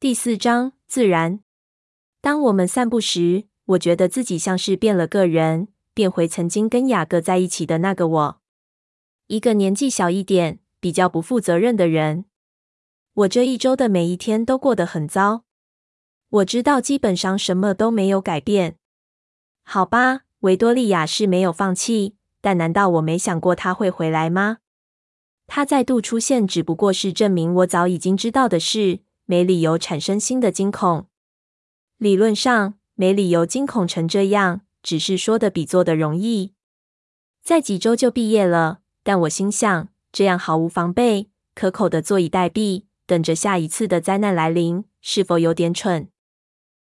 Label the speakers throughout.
Speaker 1: 第四章自然。当我们散步时，我觉得自己像是变了个人，变回曾经跟雅各在一起的那个我，一个年纪小一点、比较不负责任的人。我这一周的每一天都过得很糟。我知道基本上什么都没有改变。好吧，维多利亚是没有放弃，但难道我没想过她会回来吗？他再度出现只不过是证明我早已经知道的事。没理由产生新的惊恐。理论上，没理由惊恐成这样，只是说的比做的容易。在几周就毕业了，但我心想，这样毫无防备、可口的坐以待毙，等着下一次的灾难来临，是否有点蠢？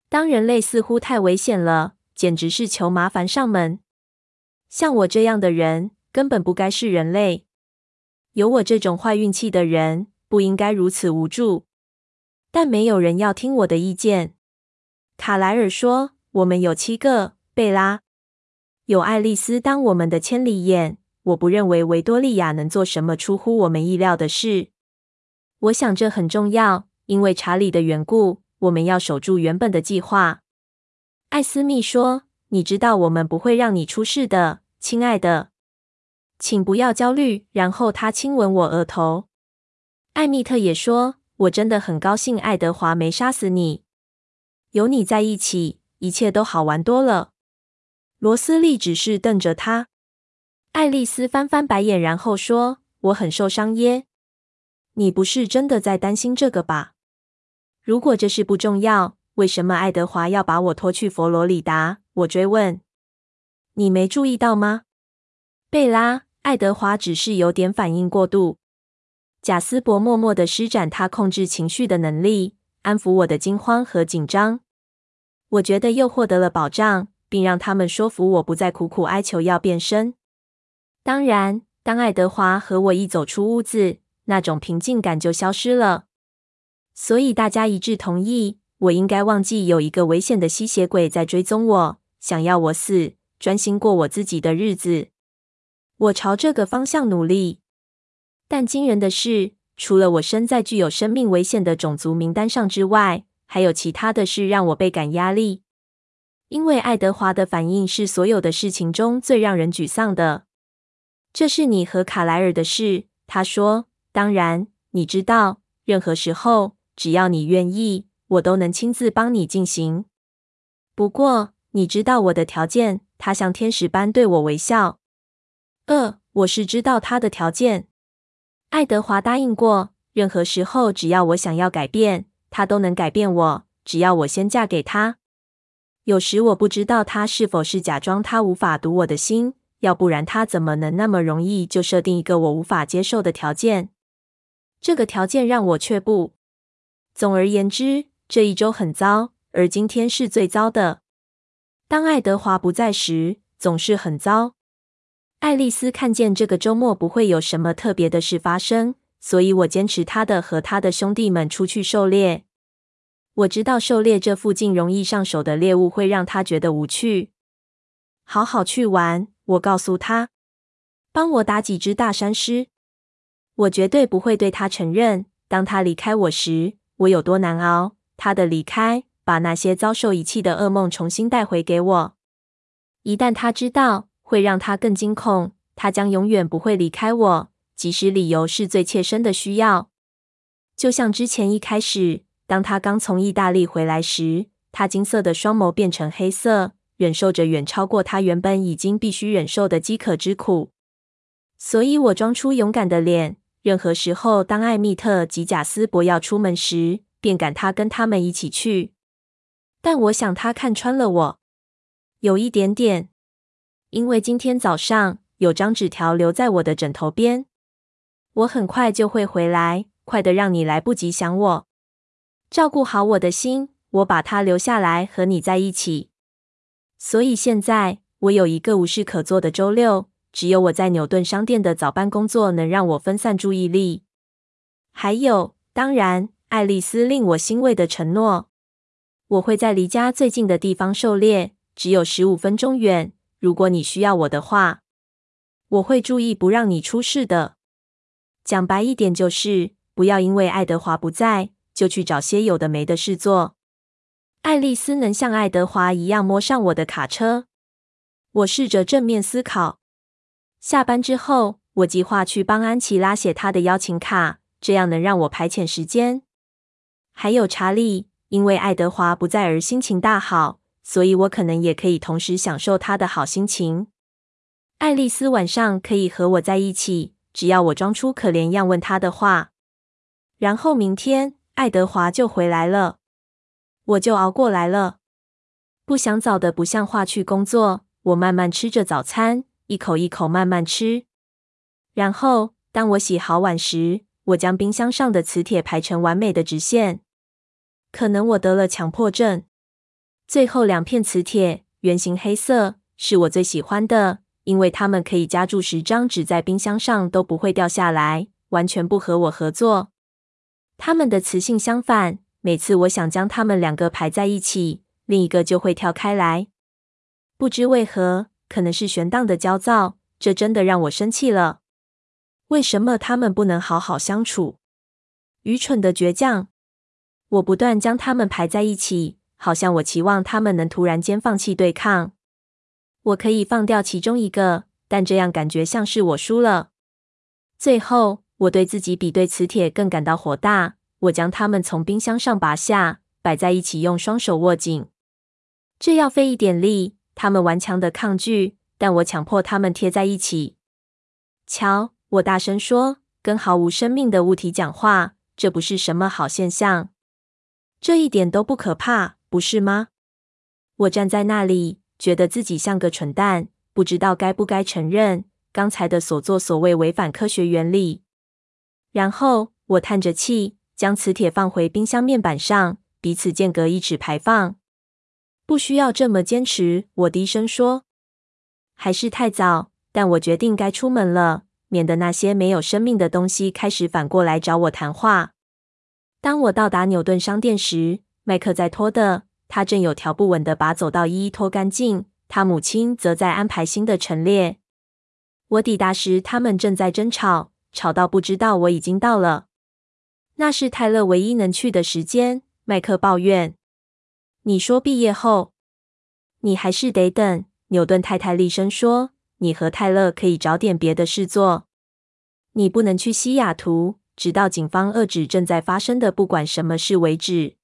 Speaker 1: 当人类似乎太危险了，简直是求麻烦上门。像我这样的人，根本不该是人类。有我这种坏运气的人，不应该如此无助。但没有人要听我的意见。卡莱尔说：“我们有七个，贝拉，有爱丽丝当我们的千里眼。我不认为维多利亚能做什么出乎我们意料的事。我想这很重要，因为查理的缘故，我们要守住原本的计划。”艾斯密说：“你知道我们不会让你出事的，亲爱的，请不要焦虑。”然后他亲吻我额头。艾蜜特也说。我真的很高兴，爱德华没杀死你。有你在一起，一切都好玩多了。罗斯利只是瞪着他。爱丽丝翻翻白眼，然后说：“我很受伤耶。你不是真的在担心这个吧？如果这事不重要，为什么爱德华要把我拖去佛罗里达？”我追问。你没注意到吗？贝拉，爱德华只是有点反应过度。贾斯伯默默地施展他控制情绪的能力，安抚我的惊慌和紧张。我觉得又获得了保障，并让他们说服我不再苦苦哀求要变身。当然，当爱德华和我一走出屋子，那种平静感就消失了。所以大家一致同意，我应该忘记有一个危险的吸血鬼在追踪我，想要我死，专心过我自己的日子。我朝这个方向努力。但惊人的是，除了我身在具有生命危险的种族名单上之外，还有其他的事让我倍感压力。因为爱德华的反应是所有的事情中最让人沮丧的。这是你和卡莱尔的事，他说。当然，你知道，任何时候，只要你愿意，我都能亲自帮你进行。不过，你知道我的条件。他像天使般对我微笑。呃，我是知道他的条件。爱德华答应过，任何时候只要我想要改变，他都能改变我。只要我先嫁给他。有时我不知道他是否是假装他无法读我的心，要不然他怎么能那么容易就设定一个我无法接受的条件？这个条件让我却步。总而言之，这一周很糟，而今天是最糟的。当爱德华不在时，总是很糟。爱丽丝看见这个周末不会有什么特别的事发生，所以我坚持她的和她的兄弟们出去狩猎。我知道狩猎这附近容易上手的猎物会让她觉得无趣。好好去玩，我告诉她。帮我打几只大山狮。我绝对不会对她承认，当她离开我时，我有多难熬。她的离开，把那些遭受遗弃的噩梦重新带回给我。一旦她知道。会让他更惊恐，他将永远不会离开我，即使理由是最切身的需要。就像之前一开始，当他刚从意大利回来时，他金色的双眸变成黑色，忍受着远超过他原本已经必须忍受的饥渴之苦。所以我装出勇敢的脸。任何时候，当艾蜜特及贾斯伯要出门时，便赶他跟他们一起去。但我想他看穿了我，有一点点。因为今天早上有张纸条留在我的枕头边，我很快就会回来，快得让你来不及想我。照顾好我的心，我把它留下来和你在一起。所以现在我有一个无事可做的周六，只有我在纽顿商店的早班工作能让我分散注意力。还有，当然，爱丽丝令我欣慰的承诺，我会在离家最近的地方狩猎，只有十五分钟远。如果你需要我的话，我会注意不让你出事的。讲白一点，就是不要因为爱德华不在，就去找些有的没的事做。爱丽丝能像爱德华一样摸上我的卡车？我试着正面思考。下班之后，我计划去帮安琪拉写她的邀请卡，这样能让我排遣时间。还有查理，因为爱德华不在而心情大好，所以我可能也可以同时享受他的好心情。爱丽丝晚上可以和我在一起，只要我装出可怜样问她的话。然后明天爱德华就回来了，我就熬过来了。不想早的不像话去工作，我慢慢吃着早餐，一口一口慢慢吃。然后当我洗好碗时，我将冰箱上的磁铁排成完美的直线。可能我得了强迫症。最后两片磁铁，圆形黑色，是我最喜欢的，因为它们可以夹住十张纸在冰箱上都不会掉下来，完全不和我合作。它们的磁性相反，每次我想将它们两个排在一起，另一个就会跳开来。不知为何，可能是悬荡的焦躁，这真的让我生气了。为什么他们不能好好相处？愚蠢的倔强！我不断将它们排在一起，好像我期望他们能突然间放弃对抗。我可以放掉其中一个，但这样感觉像是我输了。最后。我对自己比对磁铁更感到火大。我将它们从冰箱上拔下，摆在一起，用双手握紧。这要费一点力。它们顽强的抗拒，但我强迫它们贴在一起。瞧，我大声说，跟毫无生命的物体讲话，这不是什么好现象。这一点都不可怕，不是吗？我站在那里，觉得自己像个蠢蛋，不知道该不该承认刚才的所作所为违反科学原理。然后我叹着气，将磁铁放回冰箱面板上，彼此间隔一尺排放。不需要这么坚持，我低声说。还是太早，但我决定该出门了，免得那些没有生命的东西开始反过来找我谈话。当我到达纽顿商店时，麦克在拖的，他正有条不紊地把走道一一拖干净，他母亲则在安排新的陈列。我抵达时，他们正在争吵。吵到不知道我已经到了，那是泰勒唯一能去的时间。麦克抱怨：“你说毕业后，你还是得等。”牛顿太太厉声说：“你和泰勒可以找点别的事做。你不能去西雅图，直到警方遏制正在发生的不管什么事为止。”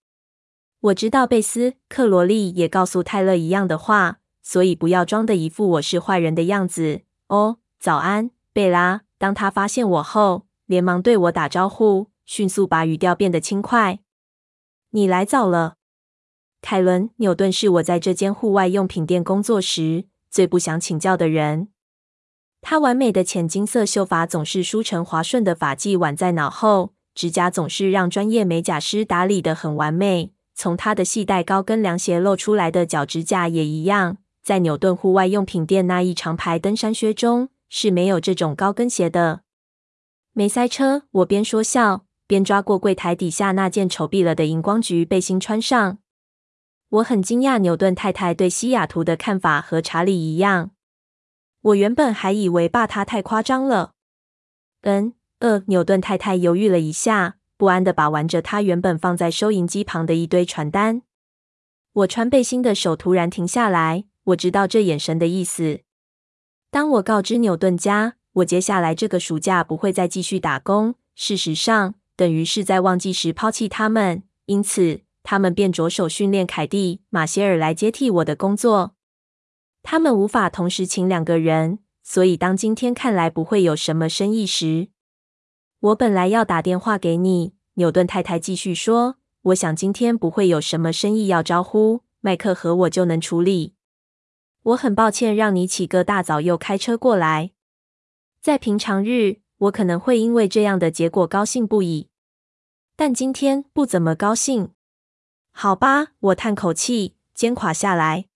Speaker 1: 我知道贝斯·克罗利也告诉泰勒一样的话，所以不要装的一副我是坏人的样子。哦，早安，贝拉。当他发现我后，连忙对我打招呼，迅速把语调变得轻快。你来早了，凯伦·纽顿是我在这间户外用品店工作时最不想请教的人。他完美的浅金色秀发总是梳成滑顺的发髻挽在脑后，指甲总是让专业美甲师打理得很完美。从他的细带高跟凉鞋露出来的脚指甲也一样。在纽顿户外用品店那一长排登山靴中，是没有这种高跟鞋的。没塞车，我边说笑边抓过柜台底下那件丑毙了的荧光橘背心穿上。我很惊讶，纽顿太太对西雅图的看法和查理一样。我原本还以为爸他太夸张了。嗯，呃，纽顿太太犹豫了一下，不安地把玩着他原本放在收银机旁的一堆传单。我穿背心的手突然停下来，我知道这眼神的意思。当我告知纽顿家，我接下来这个暑假不会再继续打工，事实上，等于是在旺季时抛弃他们，因此他们便着手训练凯蒂·马歇尔来接替我的工作。他们无法同时请两个人，所以当今天看来不会有什么生意时，我本来要打电话给你。纽顿太太继续说：“我想今天不会有什么生意要招呼，麦克和我就能处理。”我很抱歉让你起个大早又开车过来。在平常日，我可能会因为这样的结果高兴不已，但今天不怎么高兴。好吧，我叹口气，肩垮下来。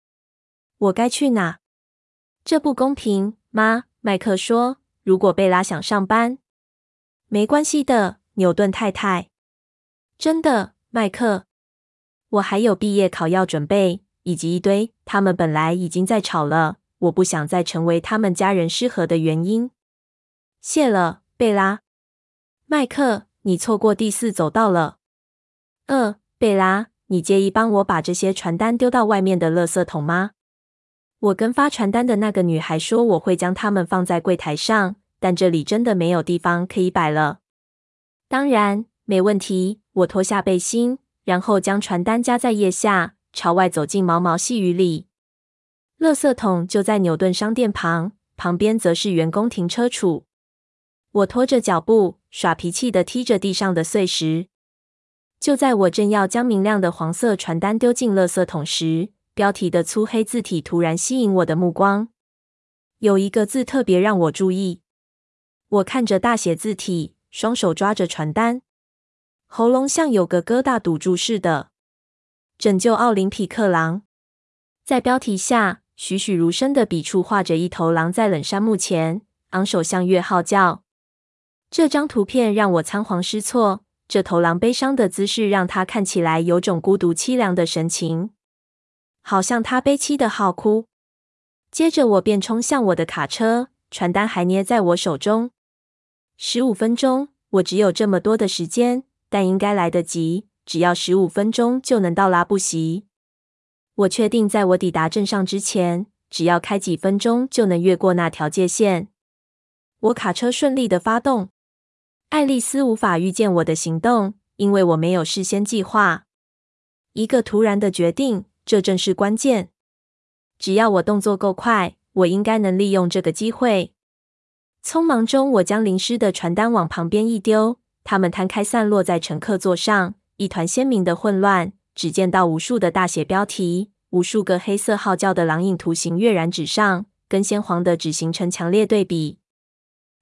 Speaker 1: 我该去哪？这不公平，妈。麦克说：“如果贝拉想上班，没关系的。”牛顿太太，真的，麦克，我还有毕业考要准备。以及一堆，他们本来已经在吵了。我不想再成为他们家人失和的原因。谢了，贝拉。麦克，你错过第四走道了。呃，贝拉，你介意帮我把这些传单丢到外面的垃圾桶吗？我跟发传单的那个女孩说，我会将它们放在柜台上，但这里真的没有地方可以摆了。当然，没问题。我脱下背心，然后将传单夹在腋下，朝外走进毛毛细雨里。垃圾桶就在牛顿商店旁，旁边则是员工停车处。我拖着脚步，耍脾气地踢着地上的碎石。就在我正要将明亮的黄色传单丢进垃圾桶时，标题的粗黑字体突然吸引我的目光。有一个字特别让我注意。我看着大写字体，双手抓着传单。喉咙像有个疙瘩堵住似的。拯救奥林匹克狼。在标题下，栩栩如生的笔触画着一头狼在冷杉木前昂首向月号叫。这张图片让我仓皇失措。这头狼悲伤的姿势让它看起来有种孤独凄凉的神情，好像它悲凄的号哭。接着，我便冲向我的卡车，传单还捏在我手中。十五分钟，我只有这么多的时间。但应该来得及，只要十五分钟就能到拉布席。我确定，在我抵达镇上之前，只要开几分钟就能越过那条界线。我卡车顺利的发动。爱丽丝无法预见我的行动，因为我没有事先计划。一个突然的决定，这正是关键。只要我动作够快，我应该能利用这个机会。匆忙中，我将淋湿的传单往旁边一丢。它们摊开散落在乘客座上，一团鲜明的混乱。只见到无数的大写标题，无数个黑色号叫的狼影图形跃然纸上，跟鲜黄的纸形成强烈对比。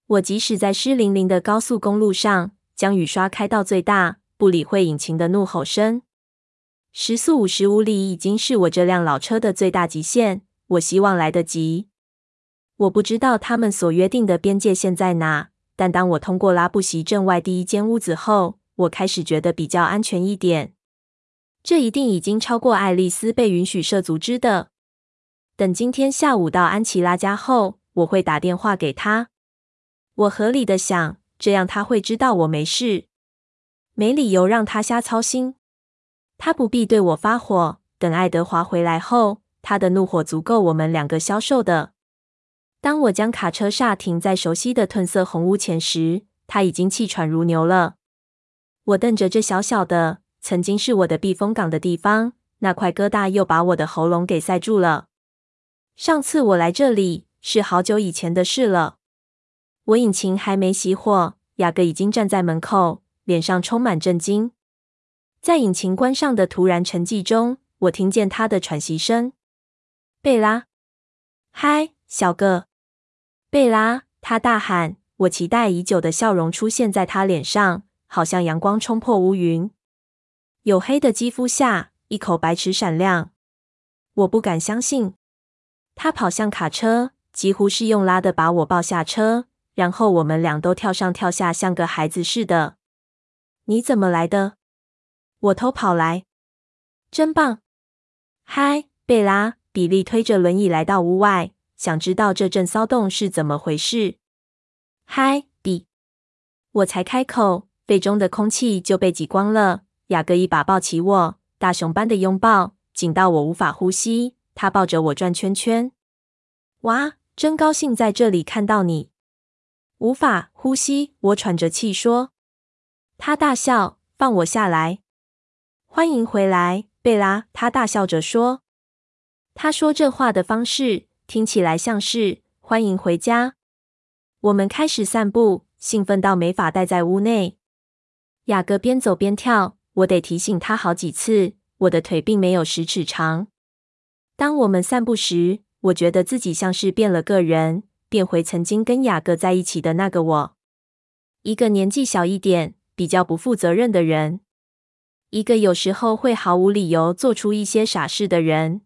Speaker 1: 我即使在湿淋淋的高速公路上，将雨刷开到最大，不理会引擎的怒吼声。时速五十五里已经是我这辆老车的最大极限。我希望来得及。我不知道他们所约定的边界线在哪。但当我通过拉布席镇外第一间屋子后，我开始觉得比较安全一点。这一定已经超过爱丽丝被允许涉足之的。等今天下午到安琪拉家后，我会打电话给她。我合理的想，这样她会知道我没事，没理由让她瞎操心。她不必对我发火。等爱德华回来后，他的怒火足够我们两个消受的。当我将卡车刹停在熟悉的褪色红屋前时，他已经气喘如牛了。我瞪着这小小的、曾经是我的避风港的地方，那块疙瘩又把我的喉咙给塞住了。上次我来这里是好久以前的事了。我引擎还没熄火，雅各已经站在门口，脸上充满震惊。在引擎关上的突然沉寂中，我听见他的喘息声：“贝拉，嗨，小个。”贝拉，他大喊。我期待已久的笑容出现在他脸上，好像阳光冲破乌云。黝黑的肌肤下，一口白齿闪亮。我不敢相信。他跑向卡车，几乎是用拉的把我抱下车，然后我们俩都跳上跳下，像个孩子似的。你怎么来的？我偷跑来。真棒！嗨，贝拉。比利推着轮椅来到屋外。想知道这阵骚动是怎么回事？嗨，比！我才开口，肺中的空气就被挤光了。雅各一把抱起我，大熊般的拥抱，紧到我无法呼吸。他抱着我转圈圈。哇，真高兴在这里看到你！无法呼吸，我喘着气说。他大笑，放我下来。欢迎回来，贝拉。他大笑着说。他说这话的方式。听起来像是欢迎回家。我们开始散步，兴奋到没法待在屋内。雅各边走边跳，我得提醒他好几次，我的腿并没有十尺长。当我们散步时，我觉得自己像是变了个人，变回曾经跟雅各在一起的那个我。一个年纪小一点、比较不负责任的人，一个有时候会毫无理由做出一些傻事的人。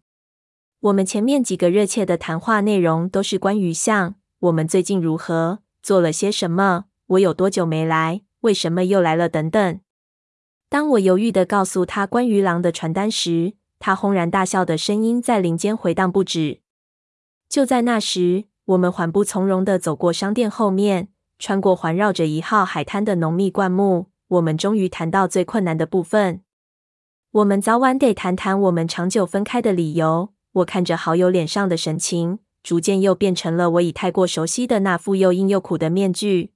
Speaker 1: 我们前面几个热切的谈话内容都是关于像我们最近如何，做了些什么，我有多久没来，为什么又来了等等。当我犹豫的告诉他关于狼的传单时，他轰然大笑的声音在林间回荡不止。就在那时，我们缓步从容的走过商店后面，穿过环绕着一号海滩的浓密灌木，我们终于谈到最困难的部分。我们早晚得谈谈我们长久分开的理由。我看着好友脸上的神情，逐渐又变成了我已太过熟悉的那副又硬又苦的面具。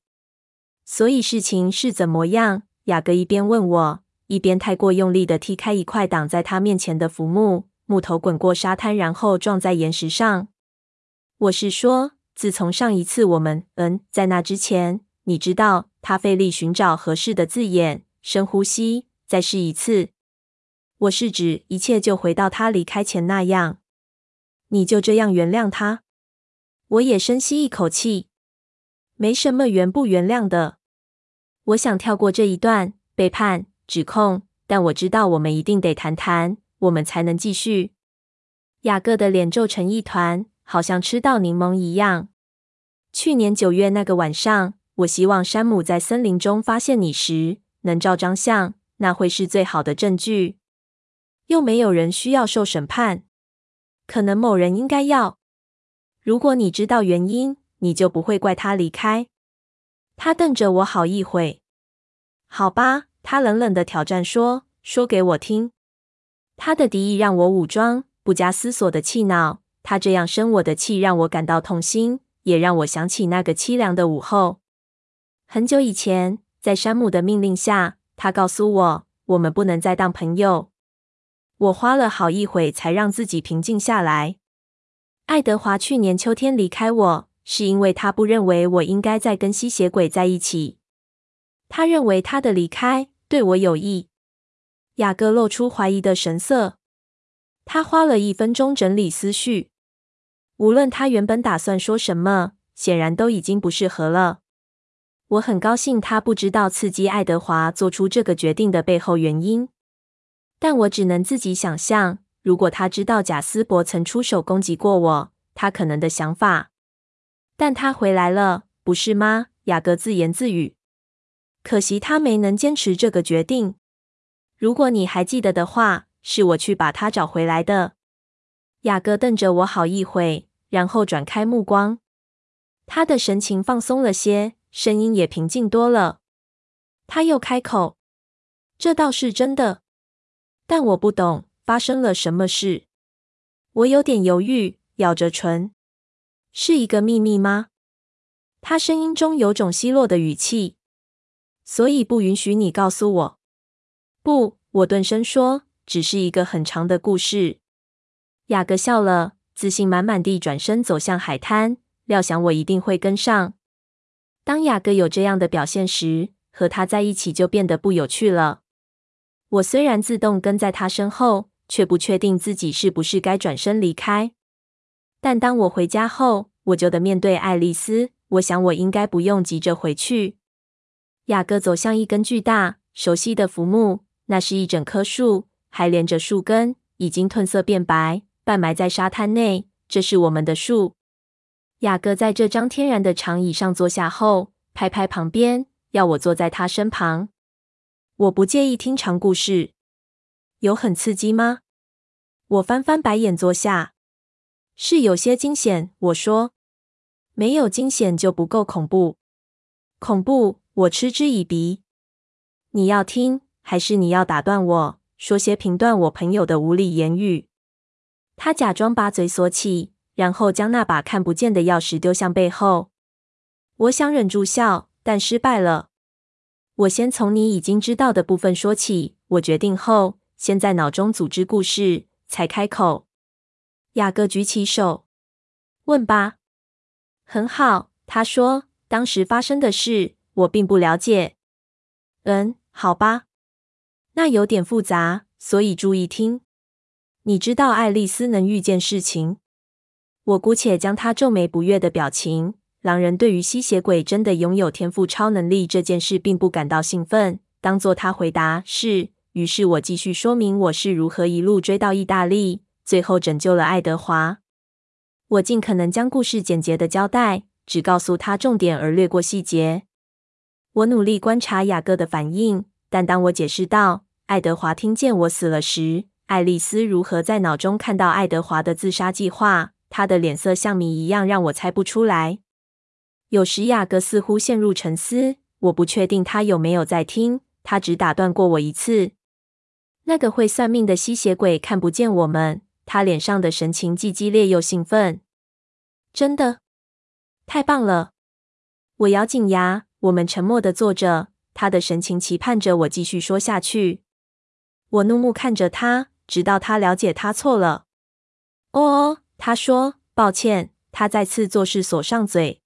Speaker 1: 所以事情是怎么样？雅各一边问我，一边太过用力的踢开一块挡在他面前的浮木，木头滚过沙滩，然后撞在岩石上。我是说，自从上一次我们……嗯，在那之前，你知道，他费力寻找合适的字眼，深呼吸，再试一次。我是指一切就回到他离开前那样。你就这样原谅他？我也深吸一口气，没什么原不原谅的。我想跳过这一段背叛指控，但我知道我们一定得谈谈，我们才能继续。雅各的脸皱成一团，好像吃到柠檬一样。去年九月那个晚上，我希望山姆在森林中发现你时能照张相，那会是最好的证据。又没有人需要受审判。可能某人应该要。如果你知道原因，你就不会怪他离开。他瞪着我好一会。好吧，他冷冷的挑战说：“说给我听。”他的敌意让我武装，不加思索的气恼。他这样生我的气，让我感到痛心，也让我想起那个凄凉的午后。很久以前，在山姆的命令下，他告诉我，我们不能再当朋友。我花了好一会才让自己平静下来。爱德华去年秋天离开我，是因为他不认为我应该再跟吸血鬼在一起。他认为他的离开对我有益。雅各露出怀疑的神色。他花了一分钟整理思绪。无论他原本打算说什么，显然都已经不适合了。我很高兴他不知道刺激爱德华做出这个决定的背后原因。但我只能自己想象，如果他知道贾斯伯曾出手攻击过我，他可能的想法。但他回来了，不是吗？雅各自言自语。可惜他没能坚持这个决定。如果你还记得的话，是我去把他找回来的。雅各瞪着我好一会，然后转开目光。他的神情放松了些，声音也平静多了。他又开口：“这倒是真的。”但我不懂发生了什么事。我有点犹豫，咬着唇。是一个秘密吗？他声音中有种奚落的语气。所以不允许你告诉我。不，我顿声说，只是一个很长的故事。雅各笑了，自信满满地转身走向海滩，料想我一定会跟上。当雅各有这样的表现时，和他在一起就变得不有趣了。我虽然自动跟在他身后，却不确定自己是不是该转身离开。但当我回家后，我就得面对爱丽丝。我想我应该不用急着回去。雅各走向一根巨大、熟悉的浮木，那是一整棵树，还连着树根，已经褪色变白，半埋在沙滩内。这是我们的树。雅各在这张天然的长椅上坐下后，拍拍旁边，要我坐在他身旁。我不介意听长故事，有很刺激吗？我翻翻白眼坐下，是有些惊险。我说，没有惊险就不够恐怖。恐怖，我嗤之以鼻。你要听，还是你要打断我，说些评断我朋友的无理言语？他假装把嘴锁起，然后将那把看不见的钥匙丢向背后。我想忍住笑，但失败了。我先从你已经知道的部分说起。我决定后，先在脑中组织故事，才开口。雅各举起手，问吧。很好，他说，当时发生的事，我并不了解。嗯，好吧，那有点复杂，所以注意听。你知道爱丽丝能预见事情？我姑且将她皱眉不悦的表情。狼人对于吸血鬼真的拥有天赋超能力这件事并不感到兴奋，当作他回答是。于是我继续说明我是如何一路追到意大利，最后拯救了爱德华。我尽可能将故事简洁的交代，只告诉他重点而略过细节。我努力观察雅各的反应，但当我解释到爱德华听见我死了时，爱丽丝如何在脑中看到爱德华的自杀计划，他的脸色像谜一样，让我猜不出来。有时雅各似乎陷入沉思，我不确定他有没有在听。他只打断过我一次。那个会算命的吸血鬼看不见我们，他脸上的神情既激烈又兴奋。真的，太棒了！我咬紧牙。我们沉默的坐着，他的神情期盼着我继续说下去。我怒目看着他，直到他了解他错了。哦哦，他说抱歉。他再次做事锁上嘴。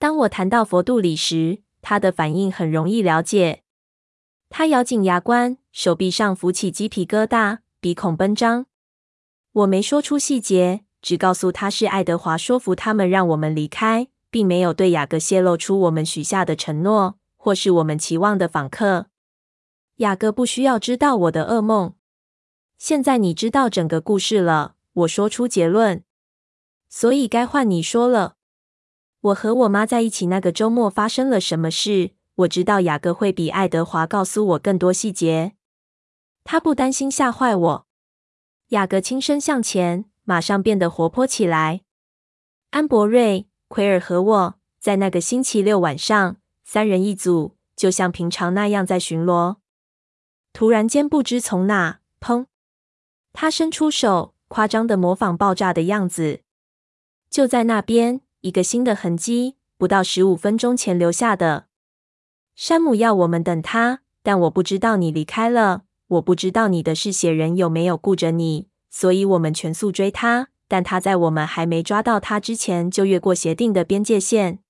Speaker 1: 当我谈到佛度里时，他的反应很容易了解。他咬紧牙关，手臂上浮起鸡皮疙瘩，鼻孔奔张。我没说出细节，只告诉他是爱德华说服他们让我们离开。并没有对雅各泄露出我们许下的承诺，或是我们期望的访客。雅各不需要知道我的噩梦。现在你知道整个故事了，我说出结论。所以该换你说了。我和我妈在一起那个周末发生了什么事？我知道雅各会比爱德华告诉我更多细节。他不担心吓坏我。雅各轻声向前，马上变得活泼起来。安博瑞。奎尔和我在那个星期六晚上，三人一组，就像平常那样在巡逻。突然间，不知从哪，砰！他伸出手，夸张的模仿爆炸的样子。就在那边，一个新的痕迹，不到十五分钟前留下的。山姆要我们等他，但我不知道你离开了，我不知道你的嗜血人有没有顾着你，所以我们全速追他。但他在我们还没抓到他之前，就越过协定的边界线。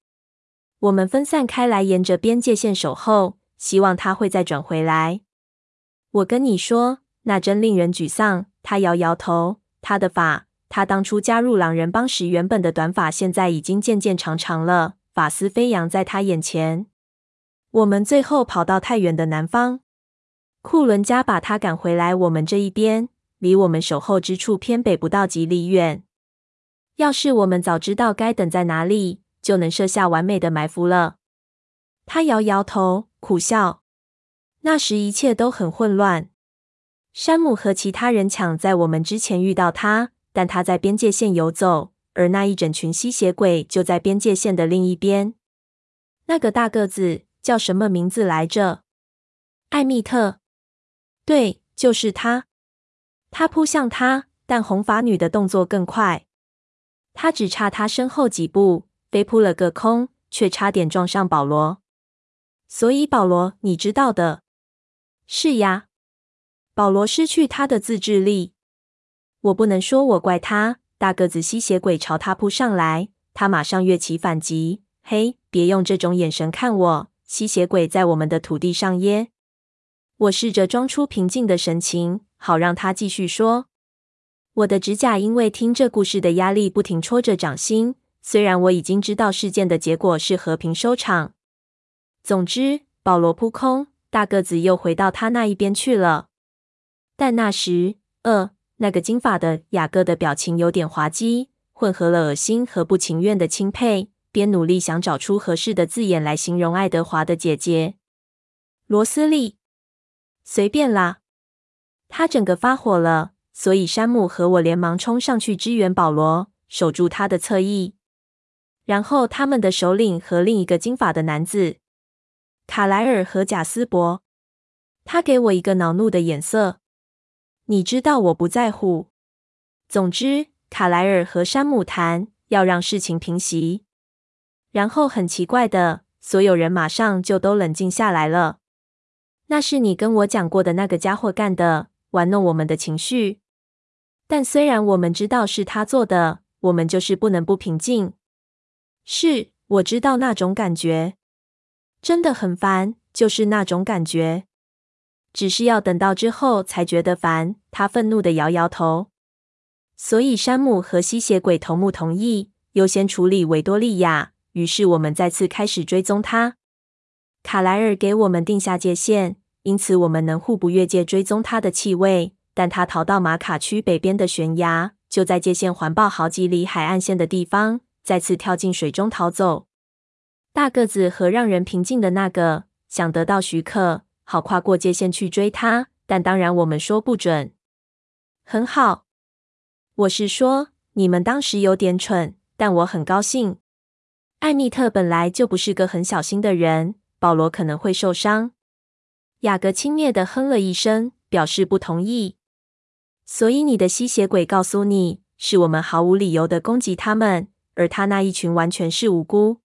Speaker 1: 我们分散开来，沿着边界线守候，希望他会再转回来。我跟你说，那真令人沮丧。他摇摇头。他的发，他当初加入狼人帮时原本的短发，现在已经渐渐长长了，发丝飞扬在他眼前。我们最后跑到太远的南方，库伦加把他赶回来，我们这一边。离我们守候之处偏北不到几里远。要是我们早知道该等在哪里，就能设下完美的埋伏了。他摇摇头，苦笑。那时一切都很混乱。山姆和其他人抢在我们之前遇到他，但他在边界线游走，而那一整群吸血鬼就在边界线的另一边。那个大个子叫什么名字来着？艾蜜特。对，就是他。他扑向他，但红发女的动作更快。他只差他身后几步，飞扑了个空，却差点撞上保罗。所以，保罗，你知道的。是呀，保罗失去他的自制力。我不能说我怪他。大个子吸血鬼朝他扑上来，他马上跃起反击。嘿，别用这种眼神看我！吸血鬼在我们的土地上耶。我试着装出平静的神情。好让他继续说。我的指甲因为听这故事的压力不停戳着掌心，虽然我已经知道事件的结果是和平收场。总之，保罗扑空，大个子又回到他那一边去了。但那时，呃，那个金发的雅各的表情有点滑稽，混合了恶心和不情愿的钦佩，边努力想找出合适的字眼来形容爱德华的姐姐罗斯利。随便啦。他整个发火了，所以山姆和我连忙冲上去支援保罗，守住他的侧翼。然后他们的首领和另一个金发的男子卡莱尔和贾斯伯，他给我一个恼怒的眼色。你知道我不在乎。总之，卡莱尔和山姆谈要让事情平息，然后很奇怪的，所有人马上就都冷静下来了。那是你跟我讲过的那个家伙干的。玩弄我们的情绪，但虽然我们知道是他做的，我们就是不能不平静。是，我知道那种感觉，真的很烦，就是那种感觉。只是要等到之后才觉得烦。他愤怒的摇摇头。所以山姆和吸血鬼头目同意优先处理维多利亚，于是我们再次开始追踪他。卡莱尔给我们定下界限。因此，我们能互不越界追踪他的气味。但他逃到马卡区北边的悬崖，就在界限环抱好几里海岸线的地方，再次跳进水中逃走。大个子和让人平静的那个想得到许可，好跨过界线去追他。但当然，我们说不准。很好，我是说，你们当时有点蠢，但我很高兴。艾米特本来就不是个很小心的人，保罗可能会受伤。雅各轻蔑地哼了一声，表示不同意。所以你的吸血鬼告诉你，是我们毫无理由的攻击他们，而他那一群完全是无辜。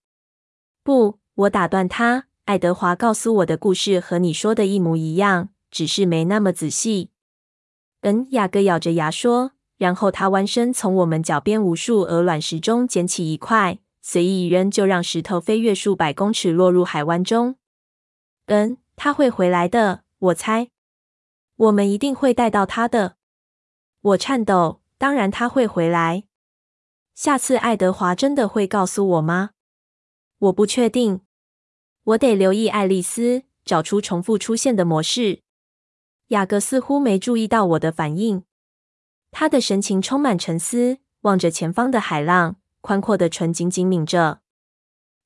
Speaker 1: 不，我打断他。爱德华告诉我的故事和你说的一模一样，只是没那么仔细。嗯，雅各咬着牙说。然后他弯身从我们脚边无数鹅卵石中捡起一块，随意一扔，就让石头飞跃数百公尺，落入海湾中。嗯，他会回来的，我猜。我们一定会带到他的。我颤抖。当然他会回来。下次爱德华真的会告诉我吗？我不确定。我得留意爱丽丝，找出重复出现的模式。雅各似乎没注意到我的反应，他的神情充满沉思，望着前方的海浪，宽阔的唇紧紧抿着。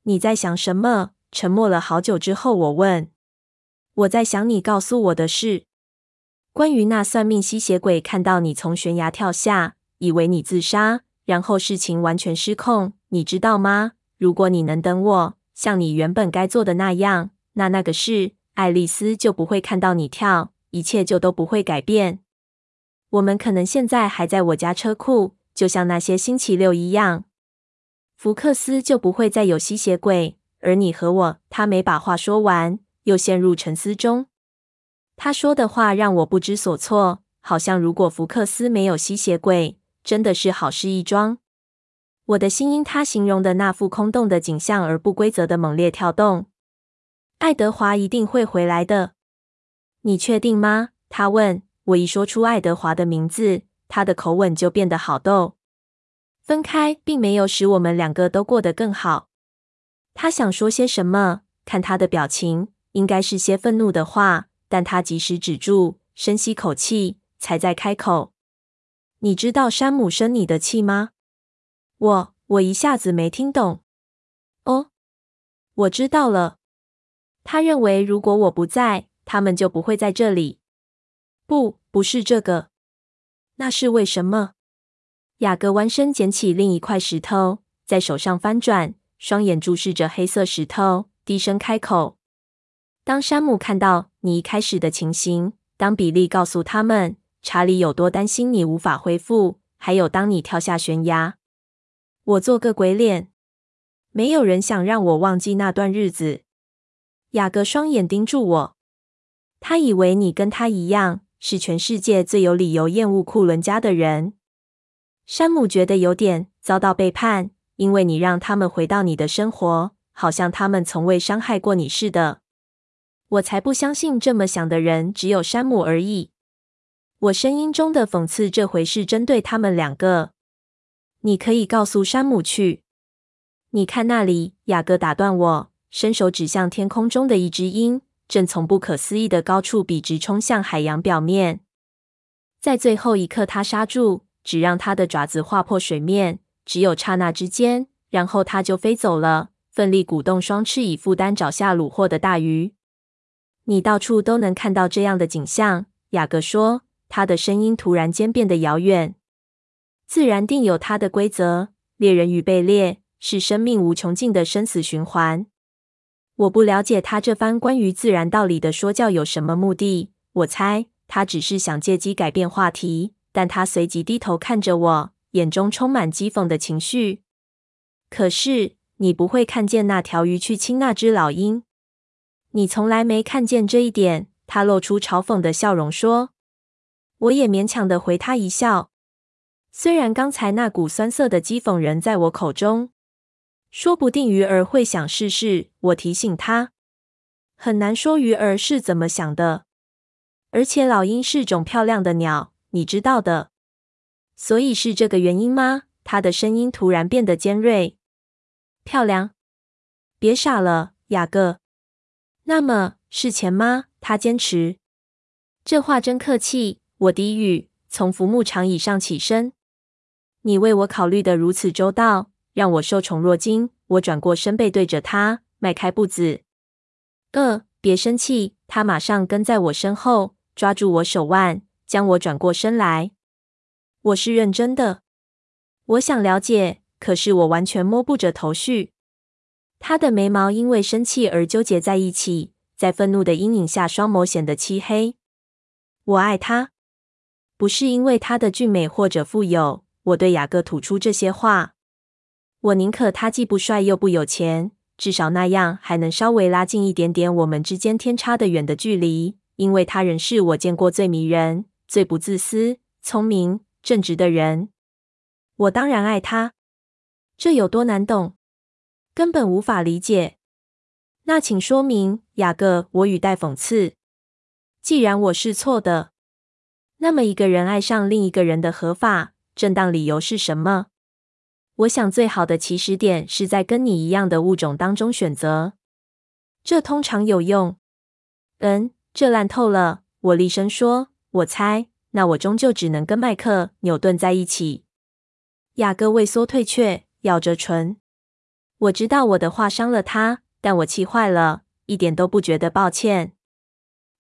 Speaker 1: 你在想什么？沉默了好久之后，我问。我在想你告诉我的事，关于那算命吸血鬼看到你从悬崖跳下，以为你自杀，然后事情完全失控，你知道吗？如果你能等我。像你原本该做的那样，那那个事，爱丽丝就不会看到你跳，一切就都不会改变。我们可能现在还在我家车库，就像那些星期六一样。福克斯就不会再有吸血鬼，而你和我……他没把话说完，又陷入沉思中。他说的话让我不知所措，好像如果福克斯没有吸血鬼，真的是好事一桩。我的心因他形容的那副空洞的景象而不规则的猛烈跳动。爱德华一定会回来的，你确定吗？他问。我一说出爱德华的名字，他的口吻就变得好逗。分开并没有使我们两个都过得更好。他想说些什么？看他的表情，应该是些愤怒的话，但他及时止住，深吸口气，才再开口。你知道山姆生你的气吗？我我一下子没听懂。哦，我知道了。他认为如果我不在，他们就不会在这里。不，不是这个。那是为什么？雅各弯身捡起另一块石头，在手上翻转，双眼注视着黑色石头，低声开口：“当山姆看到你一开始的情形，当比利告诉他们查理有多担心你无法恢复，还有当你跳下悬崖。”我做个鬼脸，没有人想让我忘记那段日子。雅各双眼盯住我，他以为你跟他一样，是全世界最有理由厌恶库伦家的人。山姆觉得有点遭到背叛，因为你让他们回到你的生活，好像他们从未伤害过你似的。我才不相信这么想的人只有山姆而已。我声音中的讽刺这回是针对他们两个。你可以告诉山姆去。你看那里，雅各打断我，伸手指向天空中的一只鹰，正从不可思议的高处笔直冲向海洋表面。在最后一刻，他刹住，只让他的爪子划破水面，只有刹那之间，然后他就飞走了，奋力鼓动双翅以负担找下虏获的大鱼。你到处都能看到这样的景象，雅各说，他的声音突然间变得遥远。自然定有它的规则，猎人与被猎是生命无穷尽的生死循环。我不了解他这番关于自然道理的说教有什么目的。我猜他只是想借机改变话题。但他随即低头看着我，眼中充满讥讽的情绪。可是你不会看见那条鱼去亲那只老鹰？你从来没看见这一点。他露出嘲讽的笑容说。我也勉强的回他一笑。虽然刚才那股酸涩的讥讽仍在我口中，说不定鱼儿会想试试。我提醒他，很难说鱼儿是怎么想的。而且老鹰是种漂亮的鸟，你知道的。所以是这个原因吗？他的声音突然变得尖锐。漂亮？别傻了，雅各。那么是钱吗？他坚持。这话真客气。我低语，从浮木长椅上起身。你为我考虑的如此周到，让我受宠若惊。我转过身，背对着他，迈开步子。呃，别生气。他马上跟在我身后，抓住我手腕，将我转过身来。我是认真的。我想了解，可是我完全摸不着头绪。他的眉毛因为生气而纠结在一起，在愤怒的阴影下，双眸显得漆黑。我爱他，不是因为他的俊美或者富有。我对雅各吐出这些话。我宁可他既不帅又不有钱，至少那样还能稍微拉近一点点我们之间天差的远的距离。因为他仍是我见过最迷人、最不自私、聪明、正直的人。我当然爱他。这有多难懂？根本无法理解。那请说明，雅各。我语带讽刺。既然我是错的，那么一个人爱上另一个人的合法、正当理由是什么？我想最好的起始点是在跟你一样的物种当中选择，这通常有用。嗯。这烂透了！我厉声说：“我猜，那我终究只能跟麦克·纽顿在一起。”雅各畏缩退却，咬着唇。我知道我的话伤了他，但我气坏了，一点都不觉得抱歉。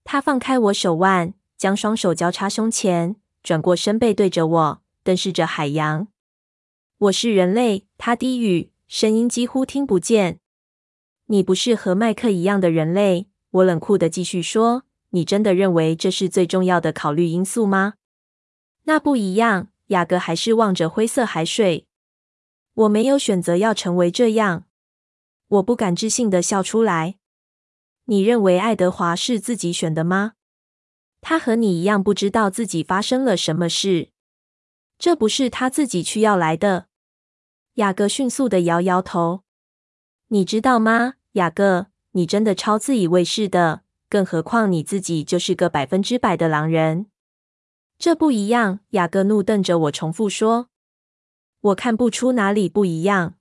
Speaker 1: 他放开我手腕，将双手交叉胸前，转过身背对着我，瞪视着海洋。我是人类，他低语，声音几乎听不见。你不是和麦克一样的人类。我冷酷地继续说：“你真的认为这是最重要的考虑因素吗？”那不一样。雅各还是望着灰色海水。我没有选择要成为这样。我不敢置信地笑出来。你认为爱德华是自己选的吗？他和你一样不知道自己发生了什么事。这不是他自己去要来的。雅各迅速的摇摇头。你知道吗，雅各？你真的超自以为是的，更何况你自己就是个百分之百的狼人。这不一样，雅各怒瞪着我，重复说：“我看不出哪里不一样。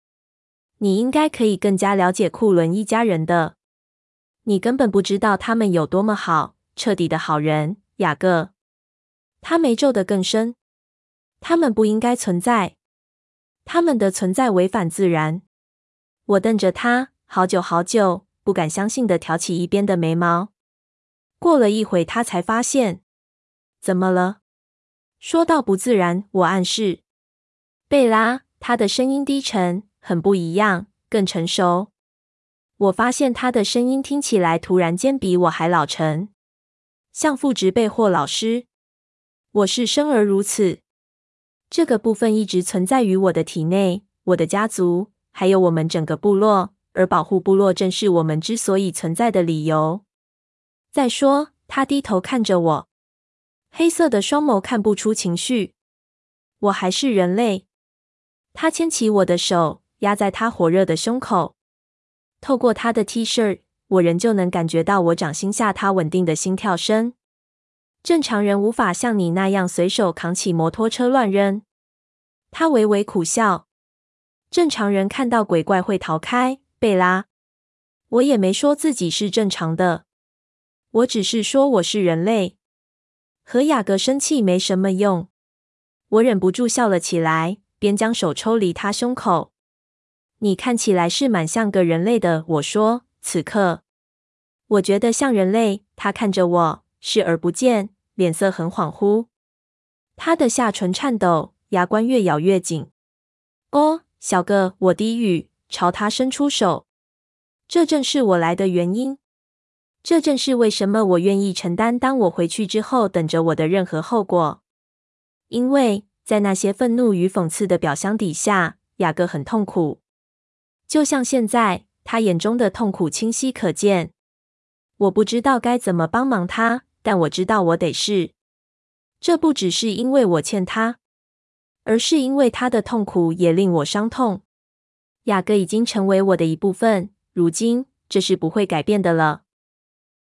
Speaker 1: 你应该可以更加了解库伦一家人的。你根本不知道他们有多么好，彻底的好人。”雅各，他眉皱得更深。他们不应该存在，他们的存在违反自然。我瞪着他，好久好久。不敢相信的挑起一边的眉毛。过了一会，他才发现，怎么了？说到不自然，我暗示贝拉，他的声音低沉，很不一样，更成熟。我发现他的声音听起来突然间比我还老成，像副植被或老师。我是生而如此，这个部分一直存在于我的体内，我的家族，还有我们整个部落。而保护部落正是我们之所以存在的理由。再说，他低头看着我，黑色的双眸看不出情绪。我还是人类。他牵起我的手，压在他火热的胸口。透过他的 T 恤，我仍旧能感觉到我掌心下他稳定的心跳声。正常人无法像你那样随手扛起摩托车乱扔。他微微苦笑。正常人看到鬼怪会逃开。贝拉，我也没说自己是正常的，我只是说我是人类。和雅各生气没什么用，我忍不住笑了起来，边将手抽离他胸口。你看起来是蛮像个人类的，我说。此刻，我觉得像人类。他看着我，视而不见，脸色很恍惚。他的下唇颤抖，牙关越咬越紧。哦，小哥，我低语。朝他伸出手，这正是我来的原因。这正是为什么我愿意承担当我回去之后等着我的任何后果。因为在那些愤怒与讽刺的表象底下，雅各很痛苦，就像现在，他眼中的痛苦清晰可见。我不知道该怎么帮忙他，但我知道我得是。这不只是因为我欠他，而是因为他的痛苦也令我伤痛。雅各已经成为我的一部分，如今这是不会改变的了。